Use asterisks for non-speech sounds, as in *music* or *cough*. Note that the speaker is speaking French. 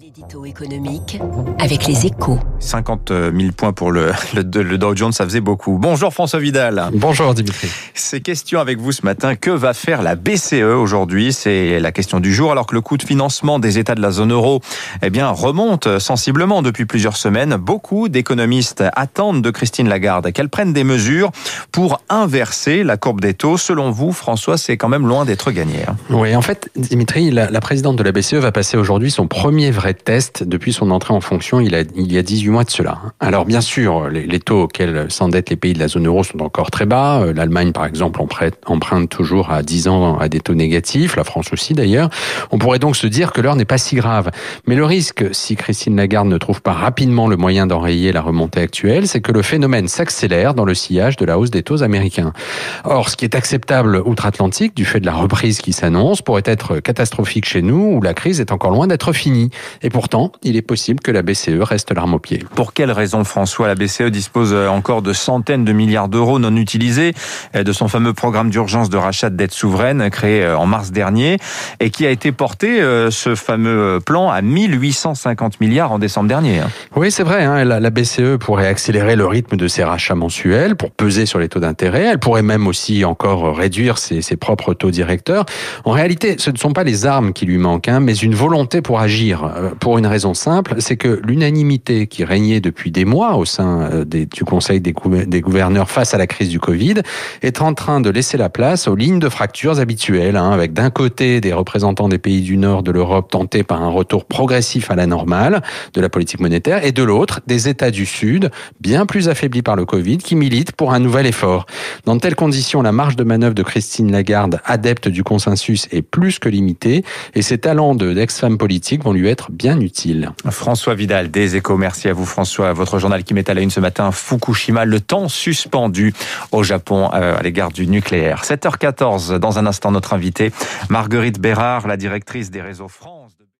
L'édito économique avec les échos. 50 000 points pour le, *laughs* le, le, Dow Jones, ça faisait beaucoup. Bonjour François Vidal. Bonjour Dimitri. Ces questions avec vous ce matin. Que va faire la BCE aujourd'hui? C'est la question du jour. Alors que le coût de financement des États de la zone euro eh bien, remonte sensiblement depuis plusieurs semaines, beaucoup d'économistes attendent de Christine Lagarde qu'elle prenne des mesures pour inverser la courbe des taux. Selon vous, François, c'est quand même loin d'être gagné. Hein. Oui, en fait, Dimitri, la, la présidente de la BCE va passer aujourd'hui son premier vrai test depuis son entrée en fonction il, a, il y a 18 mois de cela. Alors bien sûr, les, taux auxquels s'endettent les pays de la zone euro sont encore très bas. Euh, L'Allemagne, par exemple, emprunte toujours à 10 ans à des taux négatifs, la France aussi d'ailleurs. On pourrait donc se dire que l'heure n'est pas si grave. Mais le risque, si Christine Lagarde ne trouve pas rapidement le moyen d'enrayer la remontée actuelle, c'est que le phénomène s'accélère dans le sillage de la hausse des taux américains. Or, ce qui est acceptable outre-Atlantique, du fait de la reprise qui s'annonce, pourrait être catastrophique chez nous, où la crise est encore loin d'être finie. Et pourtant, il est possible que la BCE reste l'arme au pied. Pour quelle raison, François? La BCE dispose encore de centaines de milliards d'euros non utilisés de son fameux programme d'urgence de rachat de dette souveraine créé en mars dernier et qui a été porté, ce fameux plan, à 1850 milliards en décembre dernier. hein. Oui, c'est vrai. Hein, la, la BCE pourrait accélérer le rythme de ses rachats mensuels pour peser sur les taux d'intérêt. Elle pourrait même aussi encore réduire ses, ses, propres taux directeurs. En réalité, ce ne sont pas les armes qui lui manquent, hein, mais une volonté pour agir. Pour une raison simple, c'est que l'unanimité qui régnait depuis des mois au sein des, du Conseil des, des, gouverneurs face à la crise du Covid est en train de laisser la place aux lignes de fractures habituelles, hein, avec d'un côté des représentants des pays du Nord de l'Europe tentés par un retour progressif à la normale de la politique monétaire, et de l'autre des États du Sud, bien plus affaiblis par le Covid, qui militent pour un nouvel effort. Dans de telles conditions, la marge de manœuvre de Christine Lagarde, adepte du consensus, est plus que limitée, et ses talents d'ex-femme politique vont lui être bien utiles. François Vidal, des échos. Merci à vous, François. Votre journal qui met à la une ce matin, Fukushima, le temps suspendu au Japon à l'égard du nucléaire. 7h14, dans un instant, notre invité, Marguerite Bérard, la directrice des réseaux France.